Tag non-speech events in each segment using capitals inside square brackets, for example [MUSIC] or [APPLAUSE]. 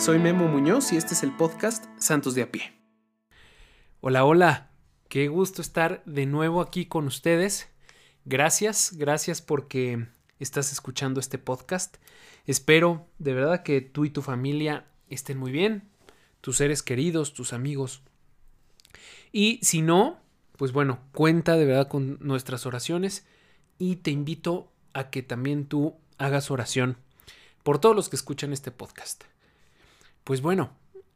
Soy Memo Muñoz y este es el podcast Santos de a pie. Hola, hola. Qué gusto estar de nuevo aquí con ustedes. Gracias, gracias porque estás escuchando este podcast. Espero de verdad que tú y tu familia estén muy bien, tus seres queridos, tus amigos. Y si no, pues bueno, cuenta de verdad con nuestras oraciones y te invito a que también tú hagas oración por todos los que escuchan este podcast. Pues bueno,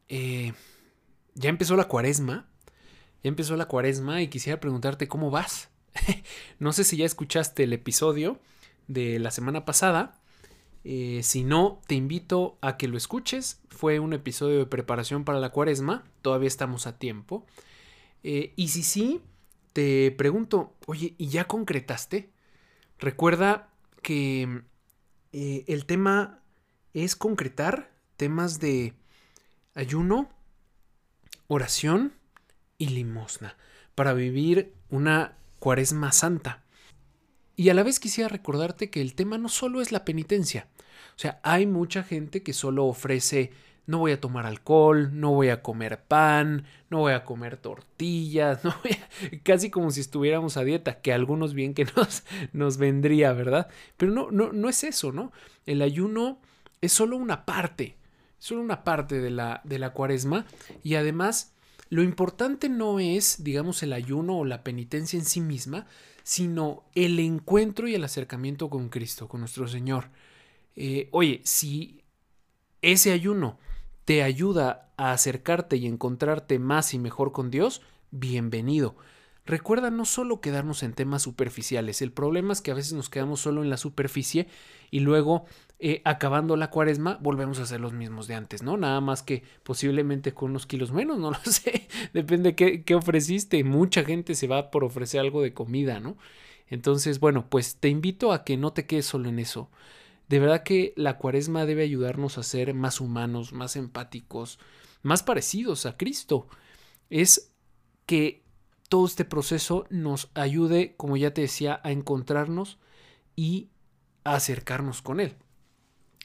eh, ya empezó la cuaresma, ya empezó la cuaresma y quisiera preguntarte cómo vas. [LAUGHS] no sé si ya escuchaste el episodio de la semana pasada. Eh, si no, te invito a que lo escuches. Fue un episodio de preparación para la cuaresma. Todavía estamos a tiempo. Eh, y si sí, te pregunto, oye, ¿y ya concretaste? Recuerda que eh, el tema es concretar temas de ayuno, oración y limosna para vivir una cuaresma santa. Y a la vez quisiera recordarte que el tema no solo es la penitencia. O sea, hay mucha gente que solo ofrece no voy a tomar alcohol, no voy a comer pan, no voy a comer tortillas, [LAUGHS] no voy casi como si estuviéramos a dieta, que algunos bien que nos, [LAUGHS] nos vendría, ¿verdad? Pero no, no, no es eso, ¿no? El ayuno es solo una parte, solo una parte de la, de la cuaresma y además lo importante no es, digamos, el ayuno o la penitencia en sí misma, sino el encuentro y el acercamiento con Cristo, con nuestro Señor. Eh, oye, si ese ayuno te ayuda a acercarte y encontrarte más y mejor con Dios, bienvenido. Recuerda no solo quedarnos en temas superficiales, el problema es que a veces nos quedamos solo en la superficie y luego eh, acabando la cuaresma volvemos a ser los mismos de antes, ¿no? Nada más que posiblemente con unos kilos menos, [LAUGHS] no lo sé, depende qué, qué ofreciste, mucha gente se va por ofrecer algo de comida, ¿no? Entonces, bueno, pues te invito a que no te quedes solo en eso. De verdad que la cuaresma debe ayudarnos a ser más humanos, más empáticos, más parecidos a Cristo. Es que todo este proceso nos ayude, como ya te decía, a encontrarnos y a acercarnos con Él.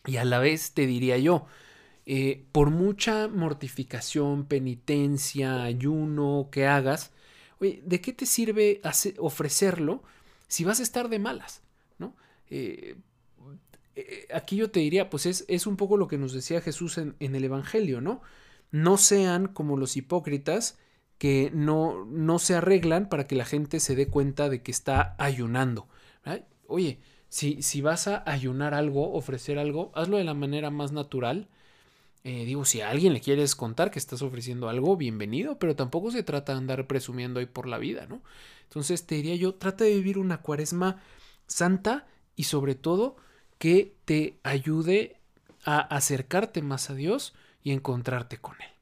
Y a la vez te diría yo, eh, por mucha mortificación, penitencia, ayuno que hagas, ¿de qué te sirve ofrecerlo si vas a estar de malas? ¿no? Eh, eh, aquí yo te diría, pues es, es, un poco lo que nos decía Jesús en, en el Evangelio, ¿no? No sean como los hipócritas que no, no se arreglan para que la gente se dé cuenta de que está ayunando. Oye, si, si, vas a ayunar algo, ofrecer algo, hazlo de la manera más natural. Eh, digo, si a alguien le quieres contar que estás ofreciendo algo, bienvenido, pero tampoco se trata de andar presumiendo ahí por la vida, ¿no? Entonces te diría yo, trata de vivir una cuaresma santa y sobre todo que te ayude a acercarte más a Dios y encontrarte con Él.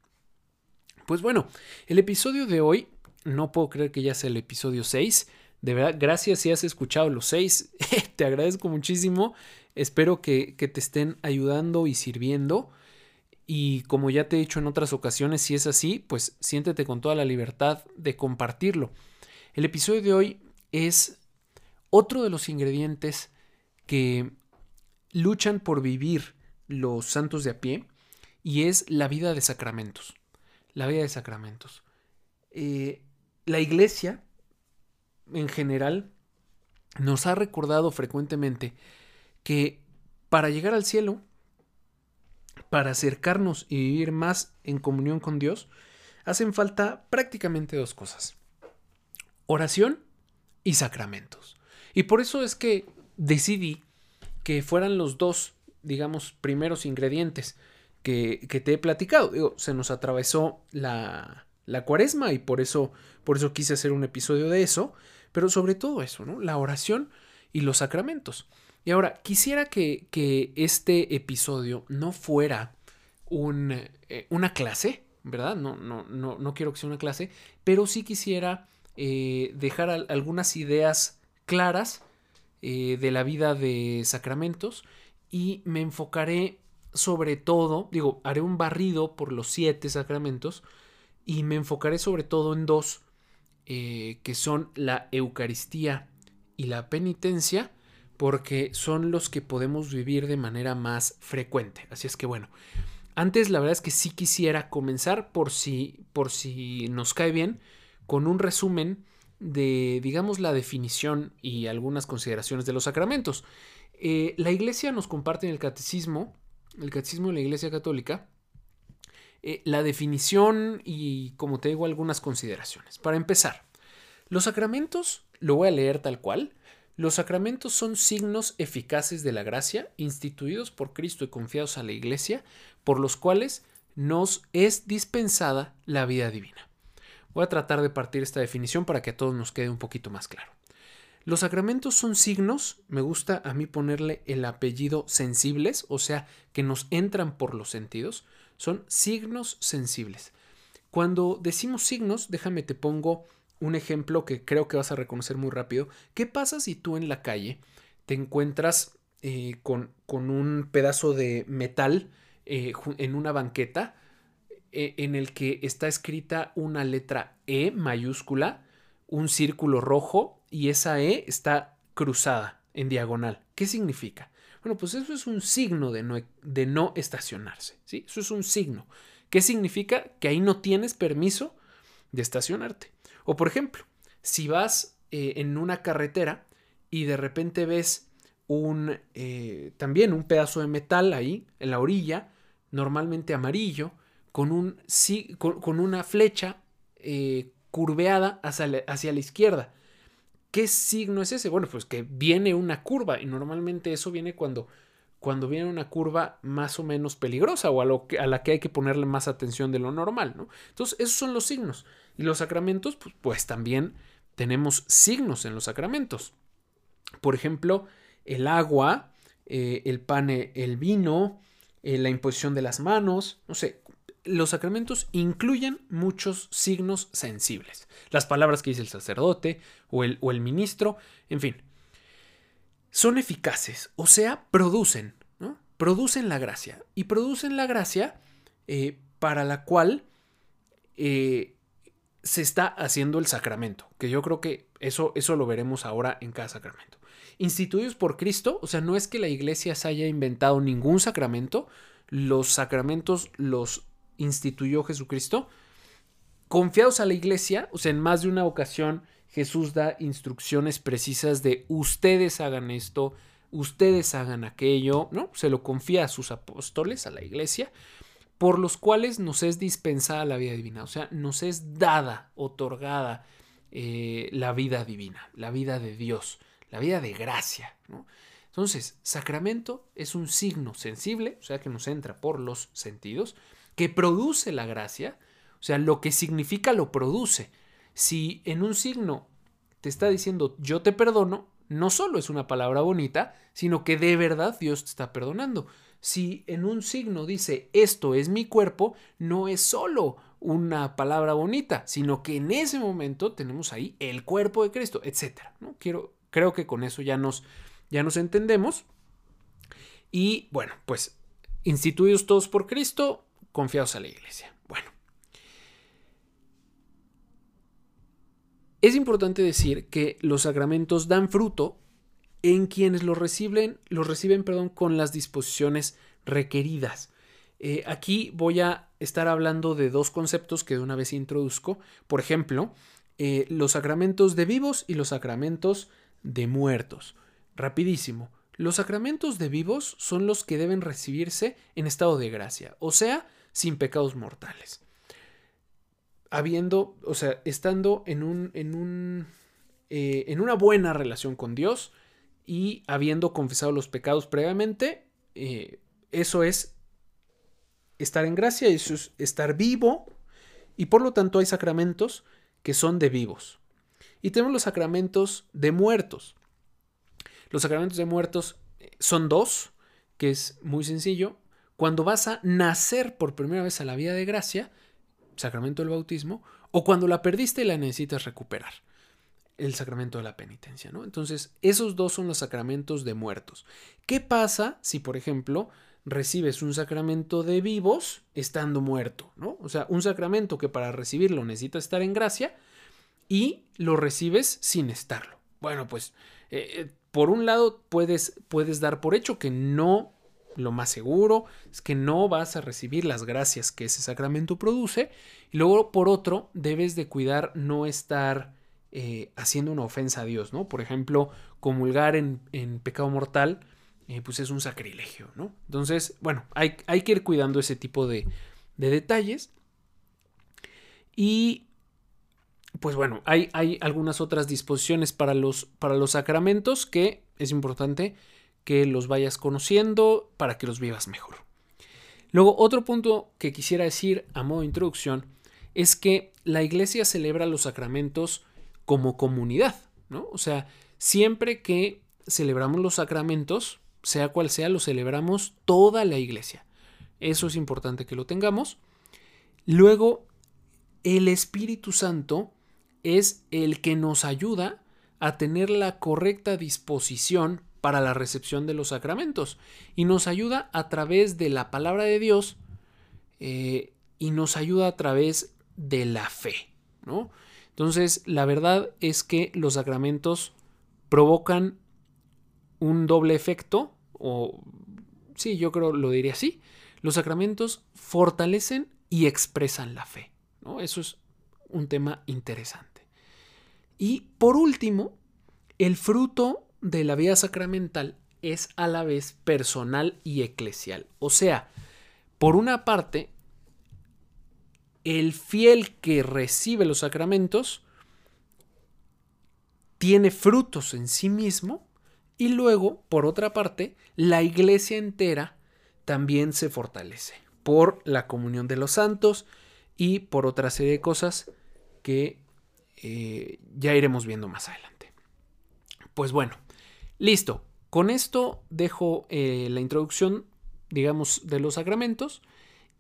Pues bueno, el episodio de hoy, no puedo creer que ya sea el episodio 6. De verdad, gracias si has escuchado los 6. [LAUGHS] te agradezco muchísimo. Espero que, que te estén ayudando y sirviendo. Y como ya te he dicho en otras ocasiones, si es así, pues siéntete con toda la libertad de compartirlo. El episodio de hoy es otro de los ingredientes que luchan por vivir los santos de a pie y es la vida de sacramentos la vida de sacramentos. Eh, la iglesia, en general, nos ha recordado frecuentemente que para llegar al cielo, para acercarnos y vivir más en comunión con Dios, hacen falta prácticamente dos cosas. Oración y sacramentos. Y por eso es que decidí que fueran los dos, digamos, primeros ingredientes que, te he platicado. Digo, se nos atravesó la, la cuaresma y por eso, por eso quise hacer un episodio de eso, pero sobre todo eso, ¿no? La oración y los sacramentos. Y ahora, quisiera que, que este episodio no fuera un, eh, una clase, ¿verdad? No, no, no, no quiero que sea una clase, pero sí quisiera eh, dejar algunas ideas claras eh, de la vida de sacramentos y me enfocaré sobre todo, digo, haré un barrido por los siete sacramentos y me enfocaré sobre todo en dos, eh, que son la Eucaristía y la penitencia, porque son los que podemos vivir de manera más frecuente. Así es que bueno, antes la verdad es que sí quisiera comenzar por si, por si nos cae bien, con un resumen de, digamos, la definición y algunas consideraciones de los sacramentos. Eh, la iglesia nos comparte en el catecismo, el catecismo de la iglesia católica, eh, la definición y, como te digo, algunas consideraciones. Para empezar, los sacramentos, lo voy a leer tal cual, los sacramentos son signos eficaces de la gracia instituidos por Cristo y confiados a la iglesia, por los cuales nos es dispensada la vida divina. Voy a tratar de partir esta definición para que a todos nos quede un poquito más claro. Los sacramentos son signos, me gusta a mí ponerle el apellido sensibles, o sea, que nos entran por los sentidos, son signos sensibles. Cuando decimos signos, déjame te pongo un ejemplo que creo que vas a reconocer muy rápido. ¿Qué pasa si tú en la calle te encuentras eh, con, un pedazo de metal eh, en una banqueta eh, en el que está escrita una letra E mayúscula, un círculo rojo y esa E está cruzada en diagonal. ¿Qué significa? Bueno, pues eso es un signo de no, de no estacionarse. ¿sí? Eso es un signo. ¿Qué significa? Que ahí no tienes permiso de estacionarte. O por ejemplo, si vas eh, en una carretera y de repente ves un eh, también un pedazo de metal ahí en la orilla, normalmente amarillo, con, un, con, una flecha eh, curveada hacia la izquierda. ¿Qué signo es ese? Bueno, pues que viene una curva y normalmente eso viene cuando, cuando viene una curva más o menos peligrosa o a, lo que, a la que hay que ponerle más atención de lo normal, ¿no? Entonces, esos son los signos. Y los sacramentos, pues, pues también tenemos signos en los sacramentos. Por ejemplo, el agua, eh, el pan, el vino, eh, la imposición de las manos, no sé, los sacramentos incluyen muchos signos sensibles. Las palabras que dice el sacerdote o el, o el ministro, en fin. Son eficaces, o sea, producen, ¿no? Producen la gracia. Y producen la gracia eh, para la cual eh, se está haciendo el sacramento. Que yo creo que eso, eso lo veremos ahora en cada sacramento. Instituidos por Cristo, o sea, no es que la iglesia se haya inventado ningún sacramento, los sacramentos los instituyó Jesucristo, confiados a la iglesia, o sea, en más de una ocasión Jesús da instrucciones precisas de ustedes hagan esto, ustedes hagan aquello, ¿no? Se lo confía a sus apóstoles, a la iglesia, por los cuales nos es dispensada la vida divina, o sea, nos es dada, otorgada eh, la vida divina, la vida de Dios, la vida de gracia. Entonces, sacramento es un signo sensible, o sea, que nos entra por los sentidos, que produce la gracia, o sea, lo que significa lo produce. Si en un signo te está diciendo yo te perdono, no solo es una palabra bonita, sino que de verdad Dios te está perdonando. Si en un signo dice esto es mi cuerpo, no es solo una palabra bonita, sino que en ese momento tenemos ahí el cuerpo de Cristo, etc. ¿no? Quiero, creo que con eso ya nos, ya nos entendemos. Y bueno, pues instituidos todos por Cristo, confiados a la iglesia. Bueno. Es importante decir que los sacramentos dan fruto en quienes los reciben, los reciben perdón, con las disposiciones requeridas. Eh, aquí voy a estar hablando de dos conceptos que de una vez introduzco. Por ejemplo, eh, los sacramentos de vivos y los sacramentos de muertos. Rapidísimo. Los sacramentos de vivos son los que deben recibirse en estado de gracia, o sea, sin pecados mortales. Habiendo, o sea, estando en un, en un, eh, en una buena relación con Dios y habiendo confesado los pecados previamente, eh, eso es estar en gracia, eso es estar vivo y por lo tanto hay sacramentos que son de vivos. Y tenemos los sacramentos de muertos. Los sacramentos de muertos eh, son dos, que es muy sencillo. Cuando vas a nacer por primera vez a la vida de gracia, sacramento del bautismo, o cuando la perdiste y la necesitas recuperar, el sacramento de la penitencia, ¿no? Entonces, esos dos son los sacramentos de muertos. ¿Qué pasa si, por ejemplo, recibes un sacramento de vivos estando muerto, ¿no? O sea, un sacramento que para recibirlo necesitas estar en gracia y lo recibes sin estarlo. Bueno, pues eh, por un lado puedes, puedes dar por hecho que no, lo más seguro es que no vas a recibir las gracias que ese sacramento produce. Y luego, por otro, debes de cuidar no estar eh, haciendo una ofensa a Dios, ¿no? Por ejemplo, comulgar en, pecado mortal, eh, pues es un sacrilegio, ¿no? Entonces, bueno, hay, hay que ir cuidando ese tipo de, de detalles. Y pues bueno, hay, hay, algunas otras disposiciones para los, para los sacramentos que es importante que los vayas conociendo para que los vivas mejor. Luego, otro punto que quisiera decir a modo de introducción es que la iglesia celebra los sacramentos como comunidad, ¿no? O sea, siempre que celebramos los sacramentos, sea cual sea, los celebramos toda la iglesia. Eso es importante que lo tengamos. Luego, el Espíritu Santo es el que nos ayuda a tener la correcta disposición para la recepción de los sacramentos y nos ayuda a través de la palabra de Dios eh, y nos ayuda a través de la fe, ¿no? Entonces, la verdad es que los sacramentos provocan un doble efecto, o sí, yo creo lo diría así. Los sacramentos fortalecen y expresan la fe, ¿no? Eso es un tema interesante. Y por último, el fruto de la vida sacramental es a la vez personal y eclesial. O sea, por una parte, el fiel que recibe los sacramentos tiene frutos en sí mismo y luego, por otra parte, la iglesia entera también se fortalece por la comunión de los santos y por otra serie de cosas que eh, ya iremos viendo más adelante. Pues bueno, listo. Con esto dejo eh, la introducción, digamos, de los sacramentos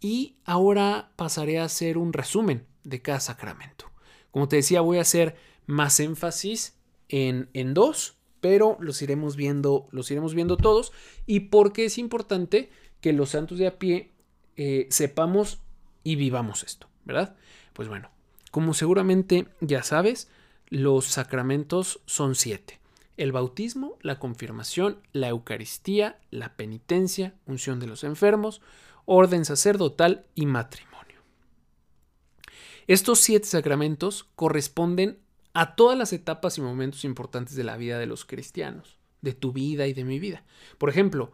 y ahora pasaré a hacer un resumen de cada sacramento. Como te decía, voy a hacer más énfasis en, en dos, pero los iremos viendo, los iremos viendo todos y porque es importante que los santos de a pie eh, sepamos y vivamos esto, ¿verdad? Pues bueno, como seguramente ya sabes, los sacramentos son siete. El bautismo, la confirmación, la Eucaristía, la penitencia, unción de los enfermos, orden sacerdotal y matrimonio. Estos siete sacramentos corresponden a todas las etapas y momentos importantes de la vida de los cristianos, de tu vida y de mi vida. Por ejemplo,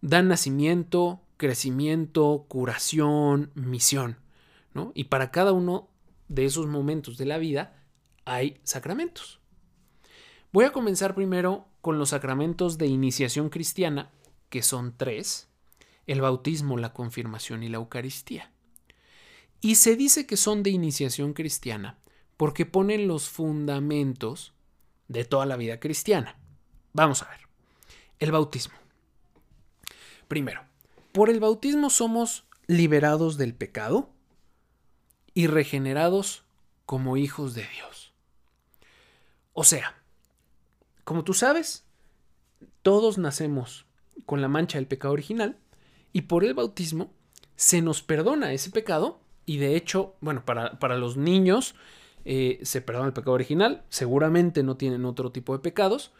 dan nacimiento, crecimiento, curación, misión, ¿no? Y para cada uno de esos momentos de la vida hay sacramentos. Voy a comenzar primero con los sacramentos de iniciación cristiana, que son tres, el bautismo, la confirmación y la Eucaristía. Y se dice que son de iniciación cristiana porque ponen los fundamentos de toda la vida cristiana. Vamos a ver. El bautismo. Primero, por el bautismo somos liberados del pecado y regenerados como hijos de Dios. O sea, como tú sabes, todos nacemos con la mancha del pecado original y por el bautismo se nos perdona ese pecado y de hecho, bueno, para, para los niños eh, se perdona el pecado original, seguramente no tienen otro tipo de pecados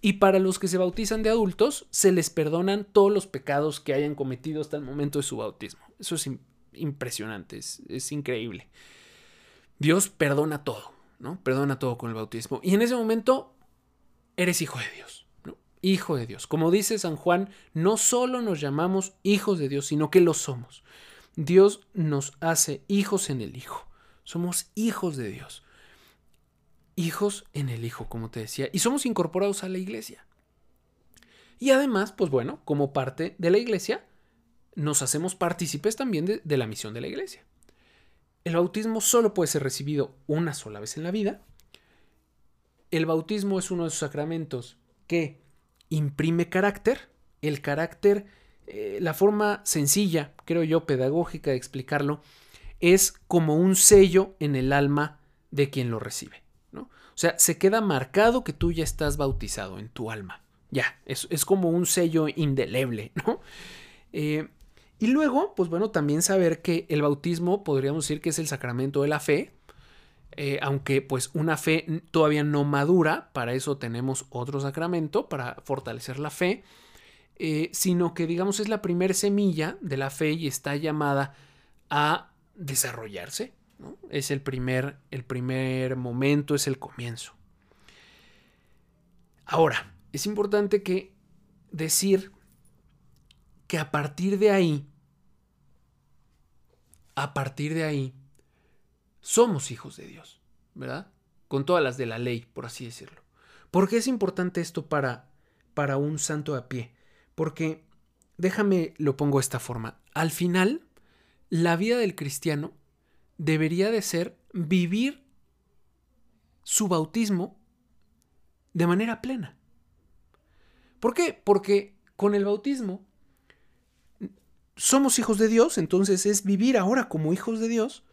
y para los que se bautizan de adultos se les perdonan todos los pecados que hayan cometido hasta el momento de su bautismo. Eso es impresionante, es, increíble. Dios perdona todo, ¿no? Perdona todo con el bautismo. Y en ese momento eres hijo de Dios. Hijo de Dios. Como dice San Juan, no solo nos llamamos hijos de Dios, sino que lo somos. Dios nos hace hijos en el Hijo. Somos hijos de Dios. Hijos en el Hijo, como te decía. Y somos incorporados a la iglesia. Y además, pues bueno, como parte de la iglesia, nos hacemos partícipes también de, la misión de la iglesia. El bautismo solo puede ser recibido una sola vez en la vida. El bautismo es uno de esos sacramentos que imprime carácter. El carácter, eh, la forma sencilla, creo yo, pedagógica de explicarlo, es como un sello en el alma de quien lo recibe. ¿no? O sea, se queda marcado que tú ya estás bautizado en tu alma. Ya, es, es como un sello indeleble, ¿no? Eh, y luego, pues bueno, también saber que el bautismo podríamos decir que es el sacramento de la fe. Eh, aunque pues una fe todavía no madura, para eso tenemos otro sacramento, para fortalecer la fe, eh, sino que digamos es la primera semilla de la fe y está llamada a desarrollarse. Es el primer, el primer momento, es el comienzo. Ahora, es importante que decir que a partir de ahí, a partir de ahí, somos hijos de Dios, ¿verdad? Con todas las de la ley, por así decirlo. ¿Por qué es importante esto para, para un santo a pie? Porque, déjame, lo pongo de esta forma. Al final, la vida del cristiano debería de ser vivir su bautismo de manera plena. ¿Por qué? Porque con el bautismo somos hijos de Dios, entonces es vivir ahora como hijos de Dios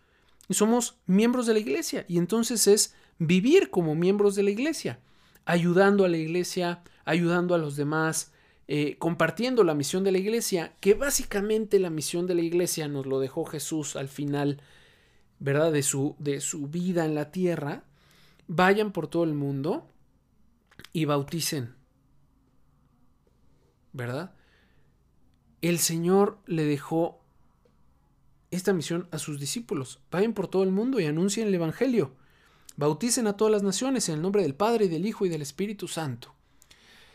y somos miembros de la iglesia y entonces es vivir como miembros de la iglesia, ayudando a la iglesia, ayudando a los demás, eh, compartiendo la misión de la iglesia, que básicamente la misión de la iglesia nos lo dejó Jesús al final, ¿verdad? De su, de su vida en la tierra. Vayan por todo el mundo y bauticen, ¿verdad? El Señor le dejó esta misión a sus discípulos. Vayan por todo el mundo y anuncien el Evangelio. Bauticen a todas las naciones en el nombre del Padre, y del Hijo y del Espíritu Santo.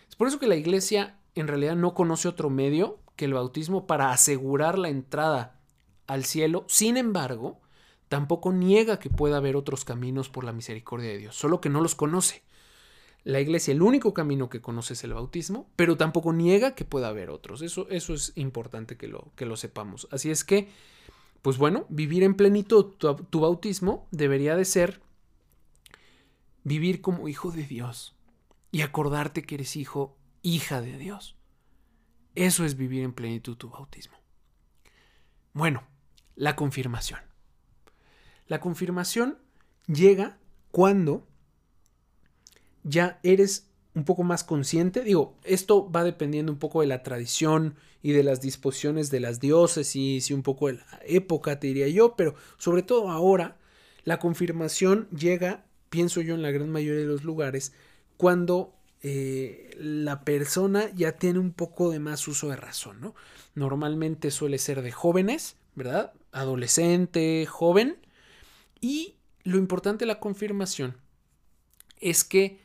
Es por eso que la iglesia en realidad no conoce otro medio que el bautismo para asegurar la entrada al cielo. Sin embargo, tampoco niega que pueda haber otros caminos por la misericordia de Dios, solo que no los conoce. La iglesia, el único camino que conoce es el bautismo, pero tampoco niega que pueda haber otros. Eso, eso es importante que lo, que lo sepamos. Así es que, pues bueno, vivir en plenitud tu, tu bautismo debería de ser vivir como hijo de Dios y acordarte que eres hijo hija de Dios. Eso es vivir en plenitud tu bautismo. Bueno, la confirmación. La confirmación llega cuando ya eres un poco más consciente. Digo, esto va dependiendo un poco de la tradición y de las disposiciones de las diócesis y un poco de la época, te diría yo, pero sobre todo ahora, la confirmación llega, pienso yo, en la gran mayoría de los lugares, cuando eh, la persona ya tiene un poco de más uso de razón, ¿no? Normalmente suele ser de jóvenes, ¿verdad? Adolescente, joven. Y lo importante de la confirmación es que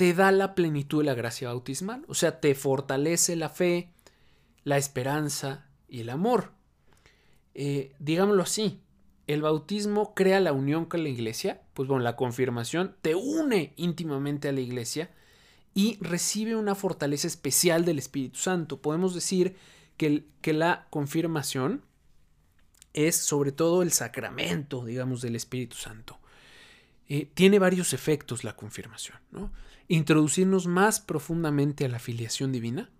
te da la plenitud de la gracia bautismal, o sea, te fortalece la fe, la esperanza y el amor. Eh, digámoslo así, el bautismo crea la unión con la iglesia, pues bueno, la confirmación te une íntimamente a la iglesia y recibe una fortaleza especial del Espíritu Santo. Podemos decir que, que la confirmación es sobre todo el sacramento, digamos, del Espíritu Santo. Eh, tiene varios efectos la confirmación. ¿no? Introducirnos más profundamente a la filiación divina,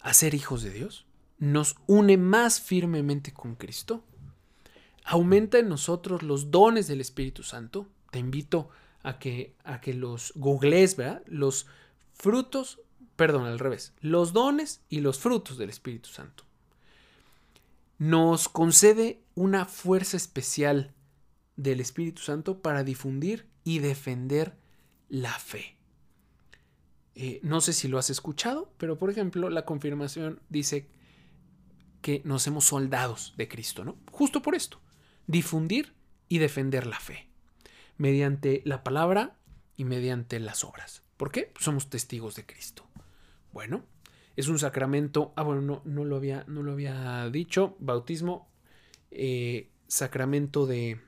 a ser hijos de Dios, nos une más firmemente con Cristo, aumenta en nosotros los dones del Espíritu Santo. Te invito a que, a que los googlees, ¿verdad? Los frutos, perdón, al revés, los dones y los frutos del Espíritu Santo. Nos concede una fuerza especial del Espíritu Santo para difundir y defender la fe. Eh, no sé si lo has escuchado, pero por ejemplo, la confirmación dice que nos hemos soldados de Cristo, ¿no? Justo por esto, difundir y defender la fe mediante la palabra y mediante las obras. ¿Por qué? somos testigos de Cristo. Bueno, es un sacramento. Ah, bueno, no, no, lo, había, no lo había dicho. Bautismo, eh, sacramento de,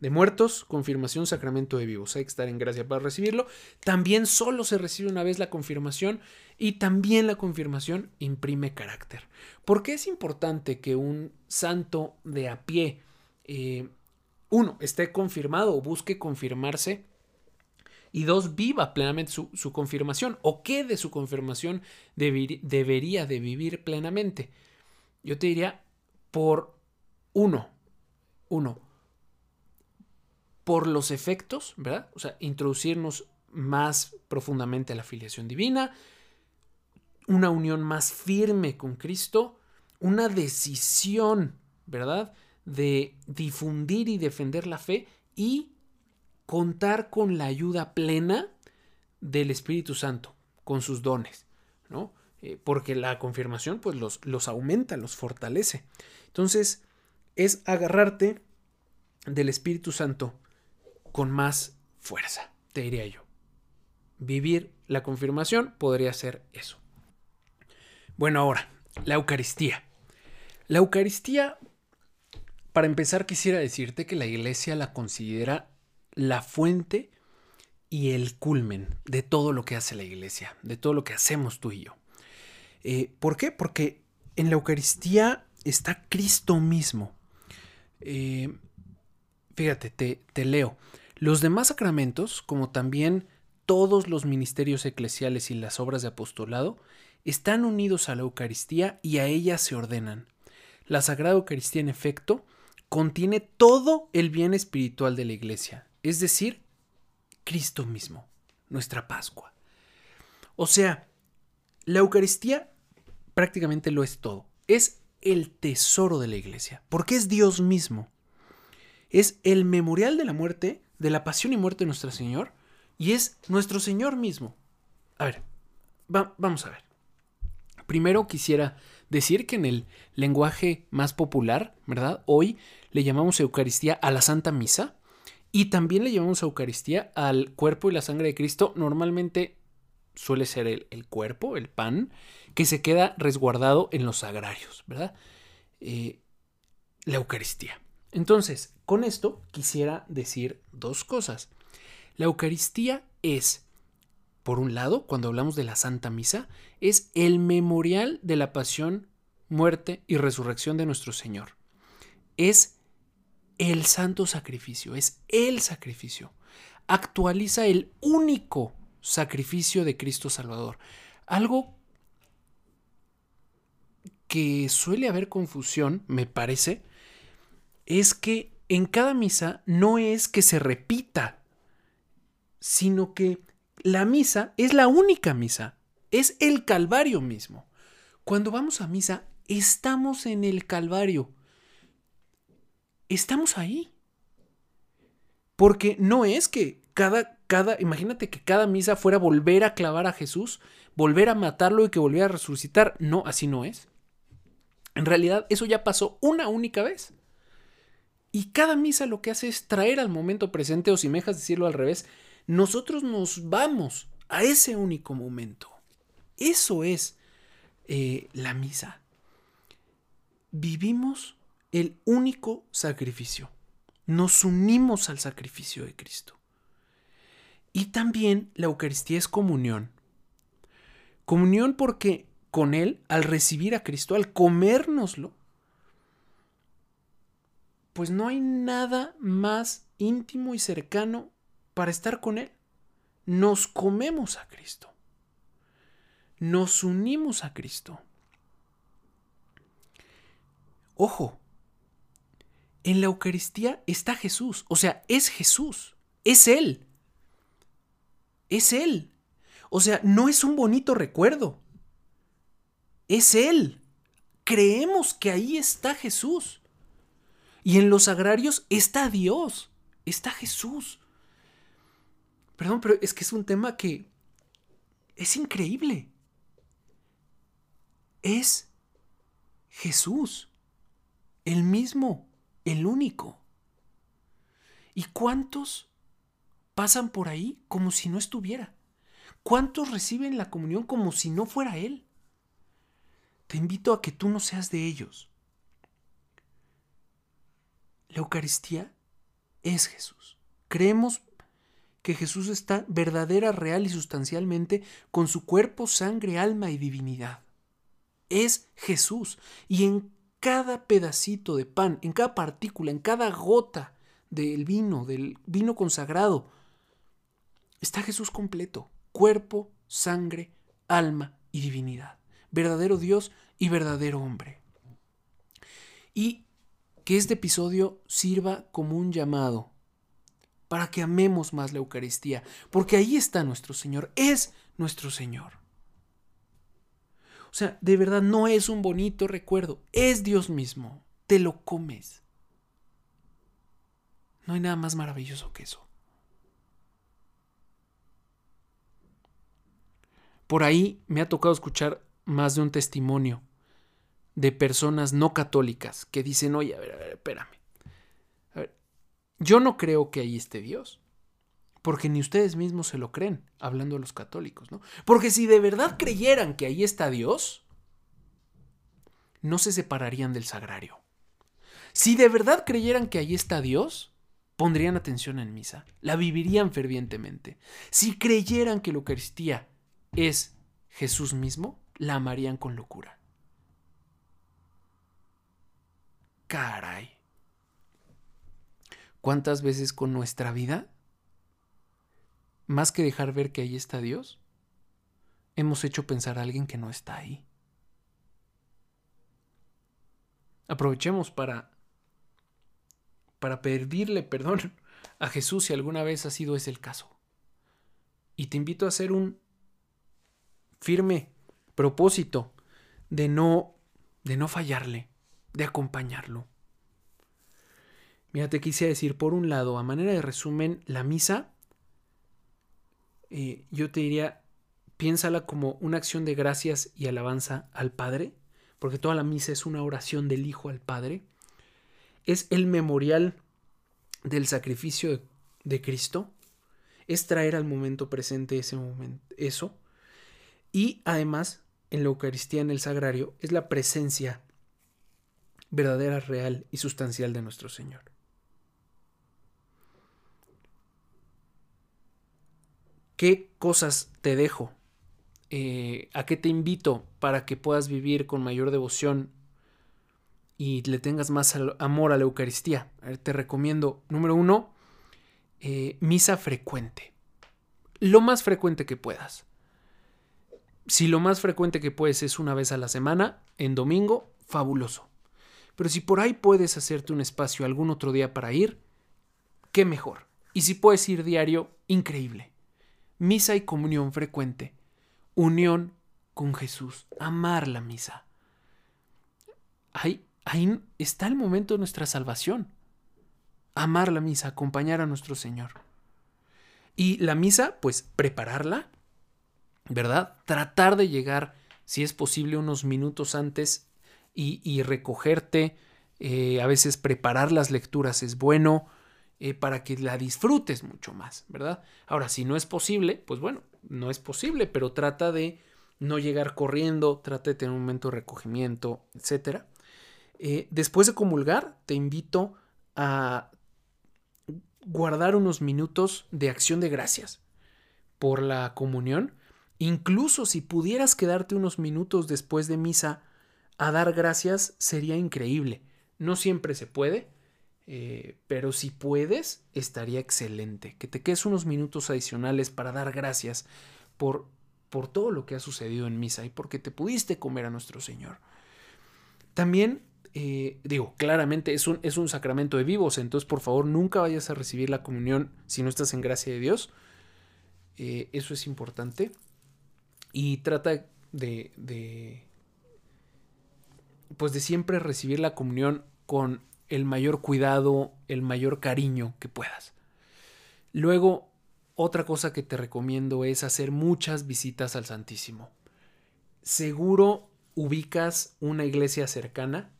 de muertos, confirmación, sacramento de vivos. Hay que estar en gracia para recibirlo. También solo se recibe una vez la confirmación y también la confirmación imprime carácter. ¿Por qué es importante que un santo de a pie eh, uno, esté confirmado o busque confirmarse. Y dos, viva plenamente su, confirmación o qué de su confirmación debería de vivir plenamente. Yo te diría por uno, uno, por los efectos, ¿verdad? O sea, introducirnos más profundamente a la filiación divina, una unión más firme con Cristo, una decisión, ¿verdad? de difundir y defender la fe y contar con la ayuda plena del Espíritu Santo, con sus dones, ¿no? Eh, porque la confirmación pues los, los aumenta, los fortalece. Entonces es agarrarte del Espíritu Santo con más fuerza, te diría yo. Vivir la confirmación podría ser eso. Bueno, ahora, la Eucaristía. La Eucaristía, para empezar, quisiera decirte que la Iglesia la considera la fuente y el culmen de todo lo que hace la Iglesia, de todo lo que hacemos tú y yo. Eh, ¿Por qué? Porque en la Eucaristía está Cristo mismo. Eh, fíjate, te, te leo. Los demás sacramentos, como también todos los ministerios eclesiales y las obras de apostolado, están unidos a la Eucaristía y a ella se ordenan. La Sagrada Eucaristía, en efecto, contiene todo el bien espiritual de la Iglesia, es decir, Cristo mismo, nuestra Pascua. O sea, la Eucaristía prácticamente lo es todo. Es el tesoro de la Iglesia, porque es Dios mismo. Es el memorial de la muerte, de la pasión y muerte de nuestro Señor, y es nuestro Señor mismo. A ver, vamos a ver. Primero quisiera decir que en el lenguaje más popular, ¿verdad? Hoy le llamamos Eucaristía a la Santa Misa y también le llamamos Eucaristía al cuerpo y la sangre de Cristo. Normalmente suele ser el, cuerpo, el pan, que se queda resguardado en los sagrarios, ¿verdad? Eh, la Eucaristía. Entonces, con esto quisiera decir dos cosas. La Eucaristía es, por un lado, cuando hablamos de la Santa Misa, es el memorial de la pasión, muerte y resurrección de nuestro Señor. Es el santo sacrificio, es el sacrificio. Actualiza el único sacrificio de Cristo Salvador. Algo que suele haber confusión, me parece, es que en cada misa no es que se repita, sino que la misa es la única misa, es el Calvario mismo. Cuando vamos a misa, estamos en el Calvario. Estamos ahí. Porque no es que cada, cada, imagínate que cada misa fuera volver a clavar a Jesús, volver a matarlo y que volviera a resucitar. No, así no es. En realidad, eso ya pasó una única vez. Y cada misa lo que hace es traer al momento presente, o si me dejas decirlo al revés, nosotros nos vamos a ese único momento. Eso es eh, la misa. Vivimos el único sacrificio. Nos unimos al sacrificio de Cristo. Y también la Eucaristía es comunión. Comunión porque con Él, al recibir a Cristo, al comérnoslo, pues no hay nada más íntimo y cercano para estar con Él. Nos comemos a Cristo. Nos unimos a Cristo. Ojo, en la Eucaristía está Jesús, o sea, es Jesús, es Él. Es Él. O sea, no es un bonito recuerdo. Es Él. Creemos que ahí está Jesús. Y en los sagrarios está Dios, está Jesús. Perdón, pero es que es un tema que es increíble. Es Jesús, el mismo, el único. ¿Y cuántos pasan por ahí como si no estuviera? ¿Cuántos reciben la comunión como si no fuera Él? Te invito a que tú no seas de ellos. La Eucaristía es Jesús. Creemos que Jesús está verdadera, real y sustancialmente con su cuerpo, sangre, alma y divinidad. Es Jesús. Y en cada pedacito de pan, en cada partícula, en cada gota del vino, del vino consagrado, está Jesús completo. Cuerpo, sangre, alma y divinidad. Verdadero Dios y verdadero hombre. Y que este episodio sirva como un llamado para que amemos más la Eucaristía, porque ahí está nuestro Señor, es nuestro Señor. O sea, de verdad no es un bonito recuerdo, es Dios mismo, te lo comes. No hay nada más maravilloso que eso. Por ahí me ha tocado escuchar más de un testimonio de personas no católicas que dicen, oye, a ver, a ver, espérame. A yo no creo que ahí esté Dios. Porque ni ustedes mismos se lo creen, hablando de los católicos, ¿no? Porque si de verdad creyeran que ahí está Dios, no se separarían del sagrario. Si de verdad creyeran que ahí está Dios, pondrían atención en misa, la vivirían fervientemente. Si creyeran que la Eucaristía es Jesús mismo, la amarían con locura. Caray. ¿Cuántas veces con nuestra vida, más que dejar ver que ahí está Dios, hemos hecho pensar a alguien que no está ahí? Aprovechemos para para pedirle perdón a Jesús si alguna vez ha sido ese el caso. Y te invito a hacer un firme propósito de no de no fallarle, de acompañarlo. Mira, te quise decir, por un lado, a manera de resumen, la misa, eh, yo te diría, piénsala como una acción de gracias y alabanza al Padre, porque toda la misa es una oración del Hijo al Padre. Es el memorial del sacrificio de, de Cristo, es traer al momento presente ese momento, eso, y además, en la Eucaristía, en el sagrario, es la presencia verdadera, real y sustancial de nuestro Señor. ¿Qué cosas te dejo? Eh, ¿A qué te invito para que puedas vivir con mayor devoción y le tengas más amor a la Eucaristía? te recomiendo, número uno, eh, misa frecuente. Lo más frecuente que puedas. Si lo más frecuente que puedes es una vez a la semana, en domingo, fabuloso. Pero si por ahí puedes hacerte un espacio algún otro día para ir, qué mejor. Y si puedes ir diario, increíble. Misa y comunión frecuente. Unión con Jesús. Amar la misa. Ahí, ahí está el momento de nuestra salvación. Amar la misa, acompañar a nuestro Señor. Y la misa, pues prepararla, ¿verdad? Tratar de llegar, si es posible, unos minutos antes y, recogerte. Eh, a veces preparar las lecturas es bueno eh, para que la disfrutes mucho más, ¿verdad? Ahora, si no es posible, pues bueno, no es posible, pero trata de no llegar corriendo, trata de tener un momento de recogimiento, etc. Eh, después de comulgar, te invito a guardar unos minutos de acción de gracias por la comunión. Incluso si pudieras quedarte unos minutos después de misa a dar gracias sería increíble. No siempre se puede, eh, pero si puedes, estaría excelente. Que te quedes unos minutos adicionales para dar gracias por, por todo lo que ha sucedido en misa y porque te pudiste comer a nuestro Señor. También, eh, digo, claramente es un, es un sacramento de vivos, entonces por favor nunca vayas a recibir la comunión si no estás en gracia de Dios. Eh, eso es importante. Y trata de pues de siempre recibir la comunión con el mayor cuidado, el mayor cariño que puedas. Luego, otra cosa que te recomiendo es hacer muchas visitas al Santísimo. Seguro ubicas una iglesia cercana,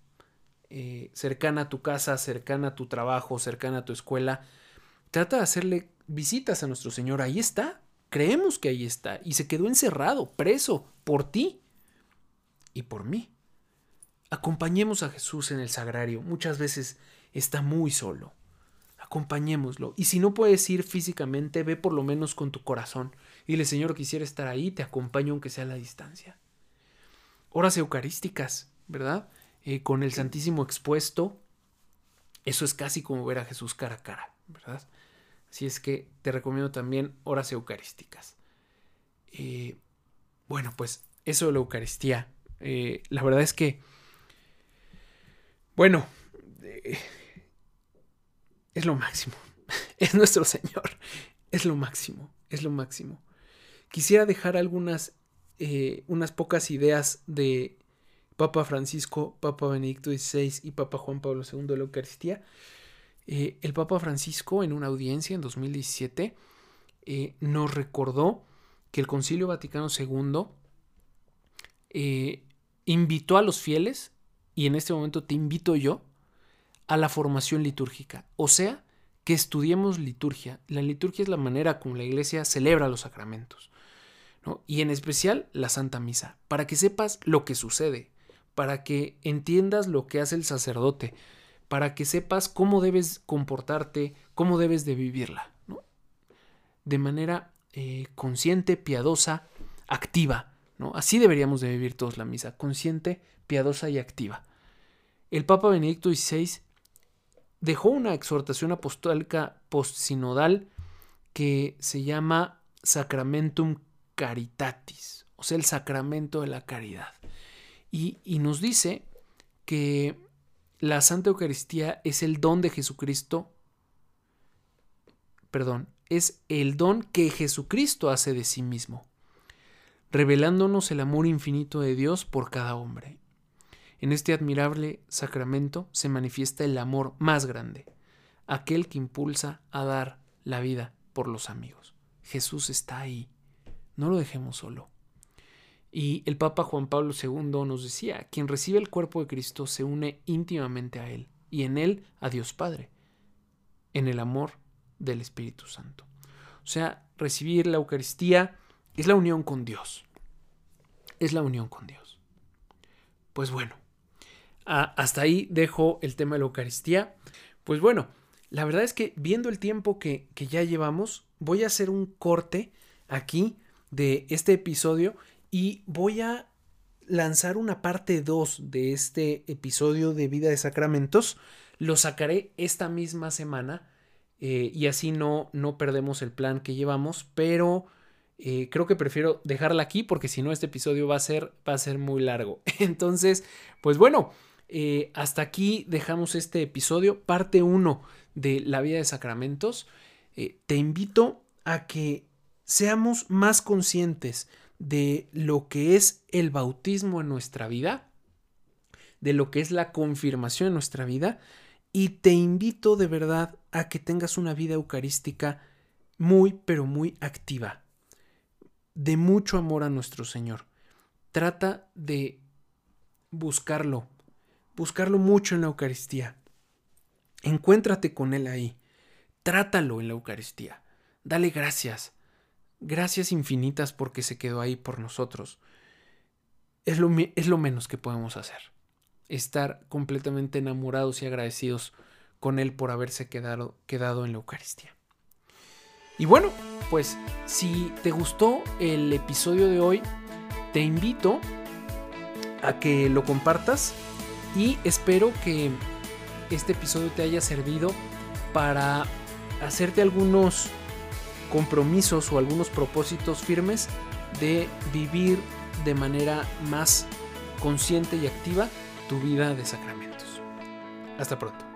eh, cercana a tu casa, cercana a tu trabajo, cercana a tu escuela. Trata de hacerle visitas a nuestro Señor. Ahí está. Creemos que ahí está. Y se quedó encerrado, preso, por ti y por mí. Acompañemos a Jesús en el sagrario. Muchas veces está muy solo. Acompañémoslo. Y si no puedes ir físicamente, ve por lo menos con tu corazón. Y Dile, Señor, quisiera estar ahí, te acompaño aunque sea a la distancia. Horas eucarísticas, ¿verdad? Eh, con el Santísimo expuesto. Eso es casi como ver a Jesús cara a cara, ¿verdad? Así es que te recomiendo también horas eucarísticas. Eh, bueno, pues eso de la Eucaristía. Eh, la verdad es que bueno, eh, es lo máximo. [LAUGHS] Es nuestro Señor. Es lo máximo. Es lo máximo. Quisiera dejar algunas, eh, unas pocas ideas de Papa Francisco, Papa Benedicto XVI y Papa Juan Pablo II de la Eucaristía. eh, el Papa Francisco en una audiencia en 2017 eh, nos recordó que el Concilio Vaticano II invitó a los fieles, y en este momento te invito yo, a la formación litúrgica. O sea, que estudiemos liturgia. La liturgia es la manera como la iglesia celebra los sacramentos. Y en especial la Santa Misa, para que sepas lo que sucede, para que entiendas lo que hace el sacerdote, para que sepas cómo debes comportarte, cómo debes de vivirla. De manera eh, consciente, piadosa, activa. ¿no? Así deberíamos de vivir todos la misa, consciente, piadosa y activa. El Papa Benedicto XVI dejó una exhortación apostólica postsinodal que se llama Sacramentum Caritatis, o sea, el sacramento de la caridad. Y, y nos dice que la Santa Eucaristía es el don de Jesucristo, perdón, es el don que Jesucristo hace de sí mismo, revelándonos el amor infinito de Dios por cada hombre. En este admirable sacramento se manifiesta el amor más grande, aquel que impulsa a dar la vida por los amigos. Jesús está ahí, no lo dejemos solo. Y el Papa Juan Pablo II nos decía, quien recibe el cuerpo de Cristo se une íntimamente a Él y en Él a Dios Padre, en el amor del Espíritu Santo. O sea, recibir la Eucaristía es la unión con Dios. Es la unión con Dios. Pues bueno, hasta ahí dejo el tema de la Eucaristía. Pues bueno, la verdad es que viendo el tiempo que, que ya llevamos, voy a hacer un corte aquí de este episodio y voy a lanzar una parte 2 de este episodio de Vida de Sacramentos. Lo sacaré esta misma semana eh, y así no, no perdemos el plan que llevamos, pero eh, creo que prefiero dejarla aquí porque si no este episodio va a ser, va a ser muy largo. [LAUGHS] Entonces, pues bueno, eh, hasta aquí dejamos este episodio, parte 1 de la vida de sacramentos. te invito a que seamos más conscientes de lo que es el bautismo en nuestra vida, de lo que es la confirmación en nuestra vida, y te invito de verdad a que tengas una vida eucarística muy, pero muy activa, de mucho amor a nuestro Señor. Trata de buscarlo, buscarlo mucho en la Eucaristía. Encuéntrate con Él ahí. Trátalo en la Eucaristía. Dale gracias. Gracias infinitas porque se quedó ahí por nosotros. Es lo, menos que podemos hacer. Estar completamente enamorados y agradecidos con Él por haberse quedado, quedado en la Eucaristía. Y bueno, pues si te gustó el episodio de hoy, te invito a que lo compartas y espero que este episodio te haya servido para hacerte algunos compromisos o algunos propósitos firmes de vivir de manera más consciente y activa tu vida de sacramentos. Hasta pronto.